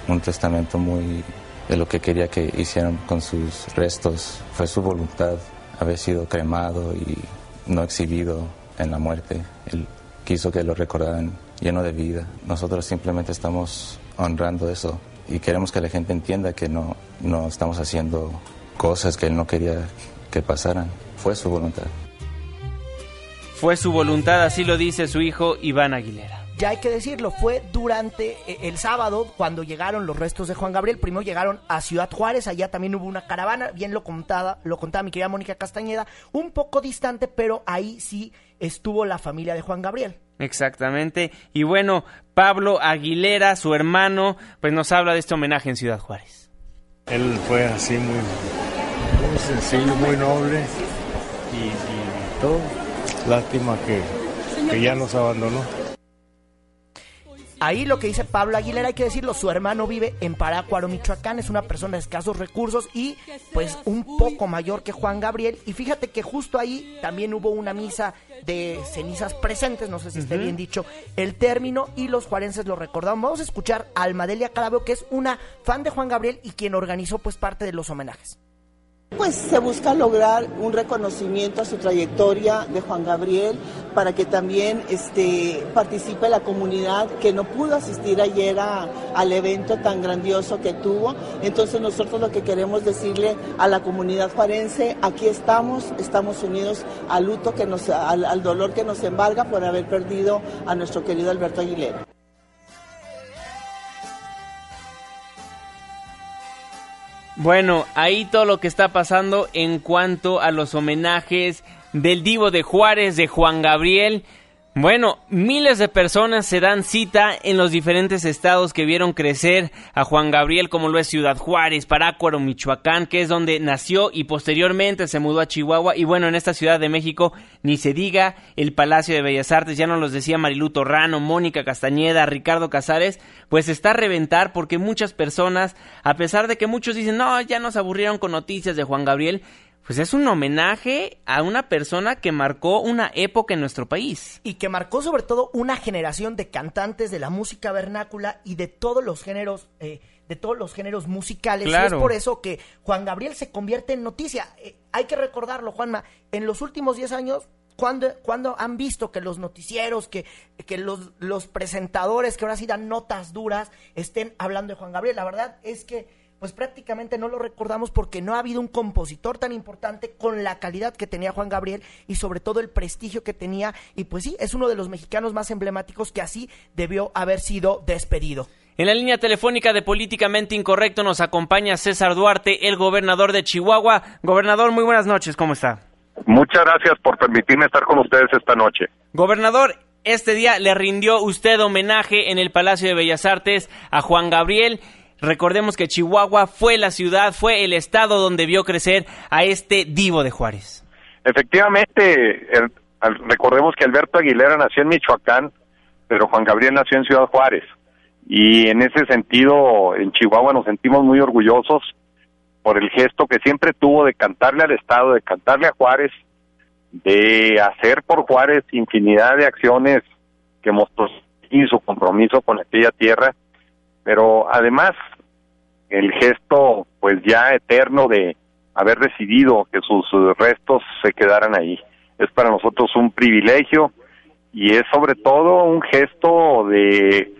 un testamento muy de lo que quería que hicieran con sus restos. Fue su voluntad haber sido cremado y no exhibido en la muerte. Él quiso que lo recordaran lleno de vida. Nosotros simplemente estamos honrando eso y queremos que la gente entienda que no, no estamos haciendo cosas que él no quería que pasaran. Fue su voluntad. Fue su voluntad, así lo dice su hijo Iván Aguilera. Ya hay que decirlo, fue durante eh, el sábado cuando llegaron los restos de Juan Gabriel. Primero llegaron a Ciudad Juárez, allá también hubo una caravana, bien lo contaba, lo contaba mi querida Mónica Castañeda, un poco distante, pero ahí sí estuvo la familia de Juan Gabriel. Exactamente. Y bueno, Pablo Aguilera, su hermano, pues nos habla de este homenaje en Ciudad Juárez. Él fue así muy, muy sencillo, muy noble y, y todo. Lástima que, que ya nos abandonó. Ahí lo que dice Pablo Aguilera, hay que decirlo, su hermano vive en Parácuaro, Michoacán, es una persona de escasos recursos y pues un poco mayor que Juan Gabriel. Y fíjate que justo ahí también hubo una misa de cenizas presentes, no sé si esté Ujú. bien dicho el término, y los juarenses lo recordaron. Vamos a escuchar a Almadelia Carabeo, que es una fan de Juan Gabriel y quien organizó pues parte de los homenajes. Pues se busca lograr un reconocimiento a su trayectoria de Juan Gabriel para que también este, participe la comunidad que no pudo asistir ayer a- al evento tan grandioso que tuvo. Entonces nosotros lo que queremos decirle a la comunidad juarense, aquí estamos, estamos unidos al luto que nos, al, al dolor que nos embarga por haber perdido a nuestro querido Alberto Aguilera. Bueno, ahí todo lo que está pasando en cuanto a los homenajes del Divo de Juárez, de Juan Gabriel. Bueno, miles de personas se dan cita en los diferentes estados que vieron crecer a Juan Gabriel, como lo es Ciudad Juárez, Parácuaro, Michoacán, que es donde nació y posteriormente se mudó a Chihuahua. Y bueno, en esta Ciudad de México, ni se diga, el Palacio de Bellas Artes, ya nos los decía Marilu Torrano, Mónica Castañeda, Ricardo Casares, pues está a reventar porque muchas personas, a pesar de que muchos dicen, no, ya nos aburrieron con noticias de Juan Gabriel, pues es un homenaje a una persona que marcó una época en nuestro país. y que marcó sobre todo una generación de cantantes de la música vernácula y de todos los géneros eh, de todos los géneros musicales y es por eso que Juan Gabriel se convierte en noticia Eh, hay que recordarlo Juanma en los últimos 10 años cuando, cuando han visto que los noticieros, que, que los, los presentadores que ahora sí dan notas duras estén hablando de Juan Gabriel? La verdad es que pues prácticamente no lo recordamos porque no ha habido un compositor tan importante con la calidad que tenía Juan Gabriel y sobre todo el prestigio que tenía y pues sí, es uno de los mexicanos más emblemáticos que así debió haber sido despedido. En la línea telefónica de Políticamente Incorrecto nos acompaña César Duarte, el gobernador de Chihuahua. Gobernador, muy buenas noches, ¿cómo está? Muchas gracias por permitirme estar con ustedes esta noche. Gobernador, este día le rindió usted homenaje en el Palacio de Bellas Artes a Juan Gabriel. Recordemos que Chihuahua fue la ciudad, fue el estado donde vio crecer a este divo de Juárez. Efectivamente, recordemos que Alberto Aguilera nació en Michoacán, pero Juan Gabriel nació en Ciudad Juárez. Y en ese sentido, en Chihuahua nos sentimos muy orgullosos por el gesto que siempre tuvo de cantarle al Estado, de cantarle a Juárez, de hacer por Juárez infinidad de acciones que mostró y su compromiso con aquella tierra, pero además el gesto pues ya eterno de haber decidido que sus restos se quedaran ahí. Es para nosotros un privilegio y es sobre todo un gesto de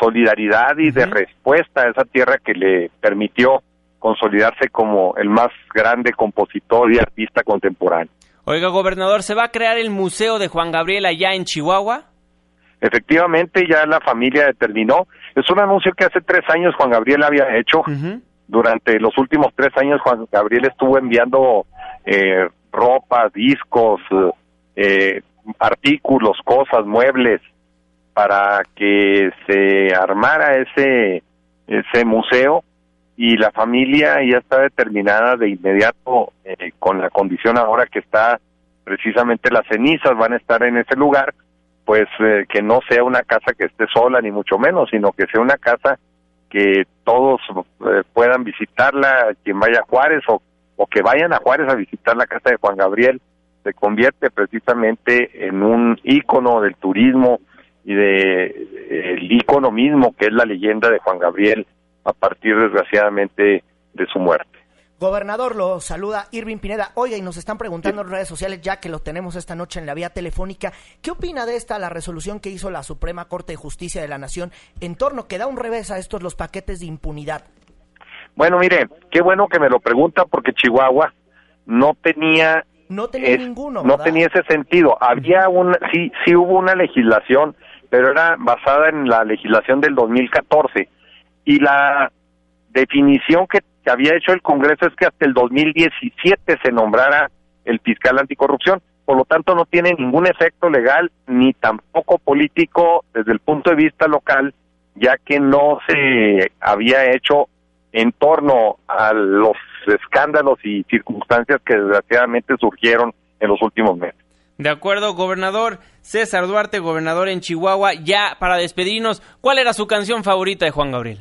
solidaridad y de respuesta a esa tierra que le permitió consolidarse como el más grande compositor y artista contemporáneo. Oiga, gobernador, ¿se va a crear el Museo de Juan Gabriel allá en Chihuahua? Efectivamente, ya la familia determinó. Es un anuncio que hace tres años Juan Gabriel había hecho. Durante los últimos tres años Juan Gabriel estuvo enviando eh, ropa, discos, eh, artículos, cosas, muebles, para que se armara ese, ese museo. Y la familia ya está determinada de inmediato eh, con la condición ahora que está precisamente las cenizas van a estar en ese lugar, pues eh, que no sea una casa que esté sola ni mucho menos, sino que sea una casa que todos eh, puedan visitarla, quien vaya a Juárez o, o que vayan a Juárez a visitar la casa de Juan Gabriel, se convierte precisamente en un ícono del turismo y de eh, el ícono mismo que es la leyenda de Juan Gabriel a partir desgraciadamente de su muerte. Gobernador, lo saluda Irving Pineda. Oiga, y nos están preguntando en redes sociales, ya que lo tenemos esta noche en la vía telefónica, ¿qué opina de esta la resolución que hizo la Suprema Corte de Justicia de la Nación en torno que da un revés a estos los paquetes de impunidad? Bueno, mire, qué bueno que me lo pregunta porque Chihuahua no tenía No tenía es- ninguno, no tenía ese sentido. Había un sí sí hubo una legislación, pero era basada en la legislación del 2014 y la definición que que había hecho el Congreso es que hasta el 2017 se nombrara el fiscal anticorrupción. Por lo tanto, no tiene ningún efecto legal ni tampoco político desde el punto de vista local, ya que no se había hecho en torno a los escándalos y circunstancias que desgraciadamente surgieron en los últimos meses. De acuerdo, gobernador César Duarte, gobernador en Chihuahua. Ya para despedirnos, ¿cuál era su canción favorita de Juan Gabriel?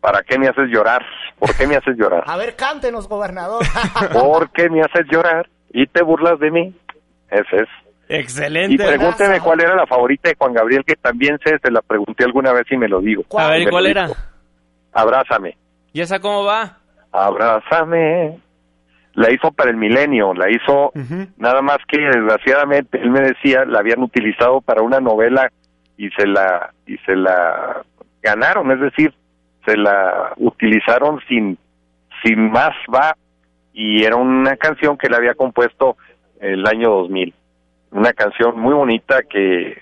¿Para qué me haces llorar? ¿Por qué me haces llorar? A ver, cántenos, gobernador. ¿Por qué me haces llorar? Y te burlas de mí. Ese es. Excelente. Y pregúnteme cuál era la favorita de Juan Gabriel, que también sé, se la pregunté alguna vez y me lo digo. A ver, ¿cuál era? Abrázame. ¿Y esa cómo va? Abrázame. La hizo para el milenio, la hizo nada más que desgraciadamente él me decía la habían utilizado para una novela y se la y se la ganaron, es decir, se la utilizaron sin sin más va y era una canción que le había compuesto el año 2000. Una canción muy bonita que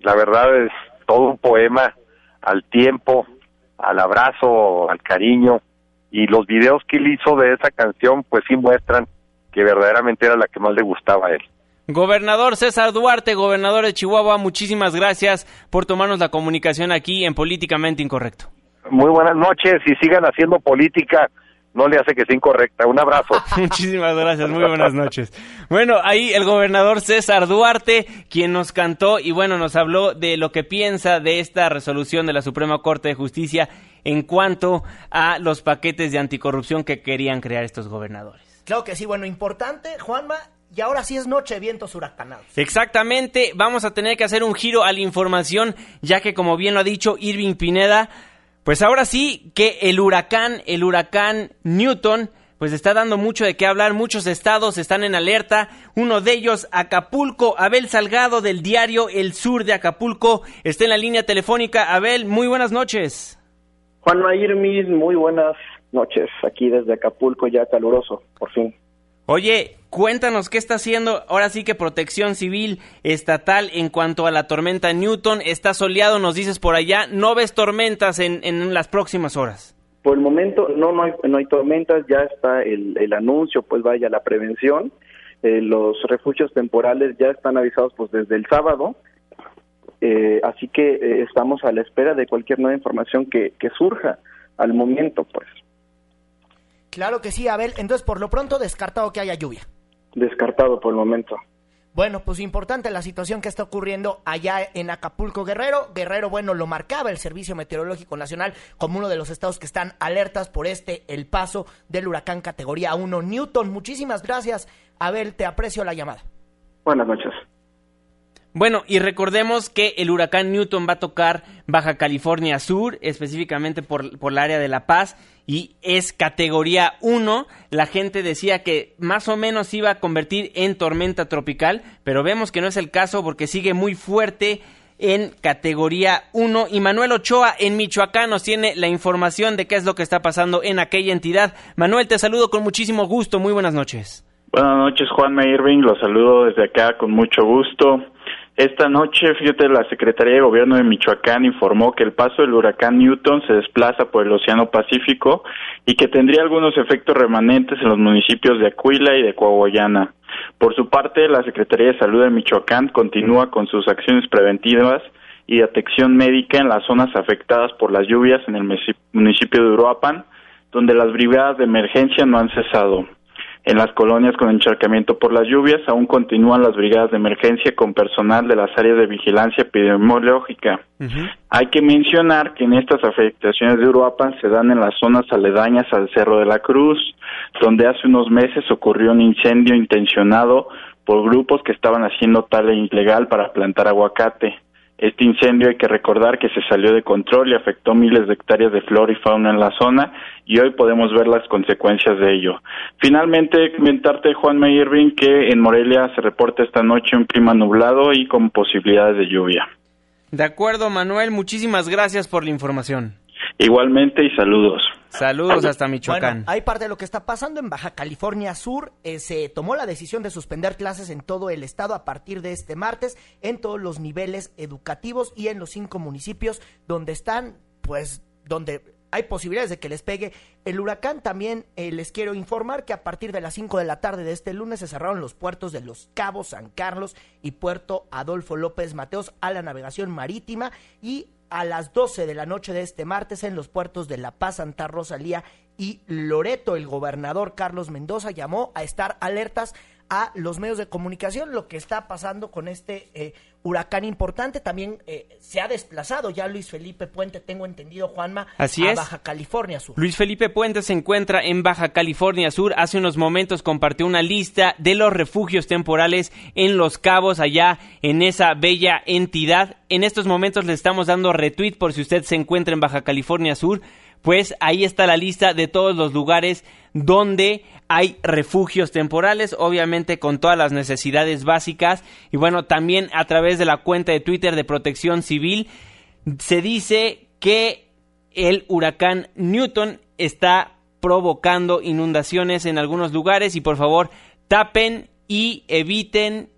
la verdad es todo un poema al tiempo, al abrazo, al cariño y los videos que él hizo de esa canción pues sí muestran que verdaderamente era la que más le gustaba a él. Gobernador César Duarte, gobernador de Chihuahua, muchísimas gracias por tomarnos la comunicación aquí en Políticamente Incorrecto. Muy buenas noches y sigan haciendo política, no le hace que sea incorrecta. Un abrazo. Muchísimas gracias, muy buenas noches. Bueno, ahí el gobernador César Duarte, quien nos cantó y bueno, nos habló de lo que piensa de esta resolución de la Suprema Corte de Justicia en cuanto a los paquetes de anticorrupción que querían crear estos gobernadores. Claro que sí, bueno, importante, Juanma, y ahora sí es noche de vientos huracanados. Exactamente, vamos a tener que hacer un giro a la información, ya que como bien lo ha dicho Irving Pineda, pues ahora sí que el huracán, el huracán Newton, pues está dando mucho de qué hablar, muchos estados están en alerta, uno de ellos Acapulco, Abel Salgado del diario El Sur de Acapulco, está en la línea telefónica. Abel, muy buenas noches. Juan Irmis, muy buenas noches. Aquí desde Acapulco, ya caluroso, por fin. Oye, cuéntanos qué está haciendo ahora sí que Protección Civil Estatal en cuanto a la tormenta Newton. Está soleado, nos dices por allá. ¿No ves tormentas en, en las próximas horas? Por el momento no, no, hay, no hay tormentas, ya está el, el anuncio, pues vaya la prevención. Eh, los refugios temporales ya están avisados pues desde el sábado. Eh, así que eh, estamos a la espera de cualquier nueva información que, que surja al momento, pues. Claro que sí, Abel. Entonces, por lo pronto, descartado que haya lluvia. Descartado por el momento. Bueno, pues importante la situación que está ocurriendo allá en Acapulco Guerrero. Guerrero, bueno, lo marcaba el Servicio Meteorológico Nacional como uno de los estados que están alertas por este, el paso del huracán categoría 1 Newton. Muchísimas gracias, Abel, te aprecio la llamada. Buenas noches. Bueno, y recordemos que el huracán Newton va a tocar Baja California Sur, específicamente por, por el área de La Paz, y es categoría 1. La gente decía que más o menos iba a convertir en tormenta tropical, pero vemos que no es el caso porque sigue muy fuerte en categoría 1. Y Manuel Ochoa en Michoacán nos tiene la información de qué es lo que está pasando en aquella entidad. Manuel, te saludo con muchísimo gusto. Muy buenas noches. Buenas noches, Juanma Irving. Los saludo desde acá con mucho gusto. Esta noche, fíjate, la Secretaría de Gobierno de Michoacán informó que el paso del huracán Newton se desplaza por el Océano Pacífico y que tendría algunos efectos remanentes en los municipios de Acuila y de Coahuayana. Por su parte, la Secretaría de Salud de Michoacán continúa con sus acciones preventivas y de atención médica en las zonas afectadas por las lluvias en el municipio de Uruapan, donde las brigadas de emergencia no han cesado. En las colonias con encharcamiento por las lluvias aún continúan las brigadas de emergencia con personal de las áreas de vigilancia epidemiológica. Hay que mencionar que en estas afectaciones de Uruapan se dan en las zonas aledañas al Cerro de la Cruz, donde hace unos meses ocurrió un incendio intencionado por grupos que estaban haciendo tala ilegal para plantar aguacate. Este incendio hay que recordar que se salió de control y afectó miles de hectáreas de flora y fauna en la zona y hoy podemos ver las consecuencias de ello. Finalmente, comentarte, Juan Irving, que en Morelia se reporta esta noche un clima nublado y con posibilidades de lluvia. De acuerdo, Manuel, muchísimas gracias por la información. Igualmente y saludos. Saludos hasta Michoacán. Bueno, hay parte de lo que está pasando en Baja California Sur. Eh, se tomó la decisión de suspender clases en todo el estado a partir de este martes, en todos los niveles educativos y en los cinco municipios donde están, pues, donde hay posibilidades de que les pegue el huracán. También eh, les quiero informar que a partir de las 5 de la tarde de este lunes se cerraron los puertos de Los Cabos, San Carlos y Puerto Adolfo López Mateos a la navegación marítima y a las 12 de la noche de este martes en los puertos de La Paz, Santa Rosalía y Loreto. El gobernador Carlos Mendoza llamó a estar alertas a los medios de comunicación lo que está pasando con este eh, huracán importante. También eh, se ha desplazado ya Luis Felipe Puente, tengo entendido, Juanma, Así a es. Baja California Sur. Luis Felipe Puente se encuentra en Baja California Sur. Hace unos momentos compartió una lista de los refugios temporales en Los Cabos, allá en esa bella entidad. En estos momentos le estamos dando retweet por si usted se encuentra en Baja California Sur. Pues ahí está la lista de todos los lugares donde hay refugios temporales, obviamente con todas las necesidades básicas. Y bueno, también a través de la cuenta de Twitter de Protección Civil se dice que el huracán Newton está provocando inundaciones en algunos lugares y por favor tapen y eviten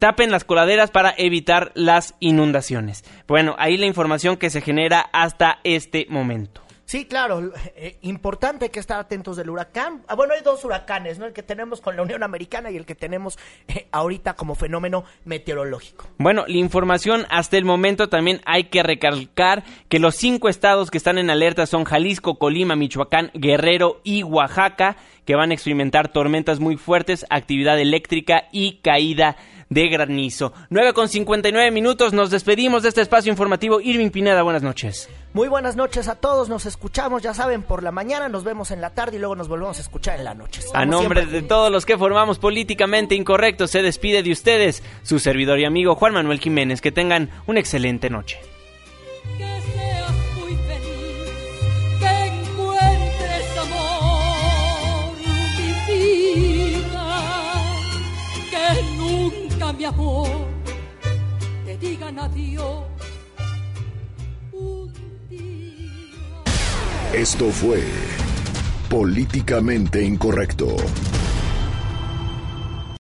tapen las coladeras para evitar las inundaciones. Bueno, ahí la información que se genera hasta este momento. Sí, claro, eh, importante que estar atentos del huracán. Ah, bueno, hay dos huracanes, ¿no? El que tenemos con la Unión Americana y el que tenemos eh, ahorita como fenómeno meteorológico. Bueno, la información hasta el momento también hay que recalcar que los cinco estados que están en alerta son Jalisco, Colima, Michoacán, Guerrero y Oaxaca, que van a experimentar tormentas muy fuertes, actividad eléctrica y caída de granizo. 9 con 59 minutos, nos despedimos de este espacio informativo. Irving Pineda, buenas noches. Muy buenas noches a todos, nos escuchamos, ya saben, por la mañana, nos vemos en la tarde y luego nos volvemos a escuchar en la noche. A nombre siempre. de todos los que formamos Políticamente Incorrecto, se despide de ustedes su servidor y amigo Juan Manuel Jiménez. Que tengan una excelente noche. Mi amor te digan adiós. Esto fue Políticamente Incorrecto.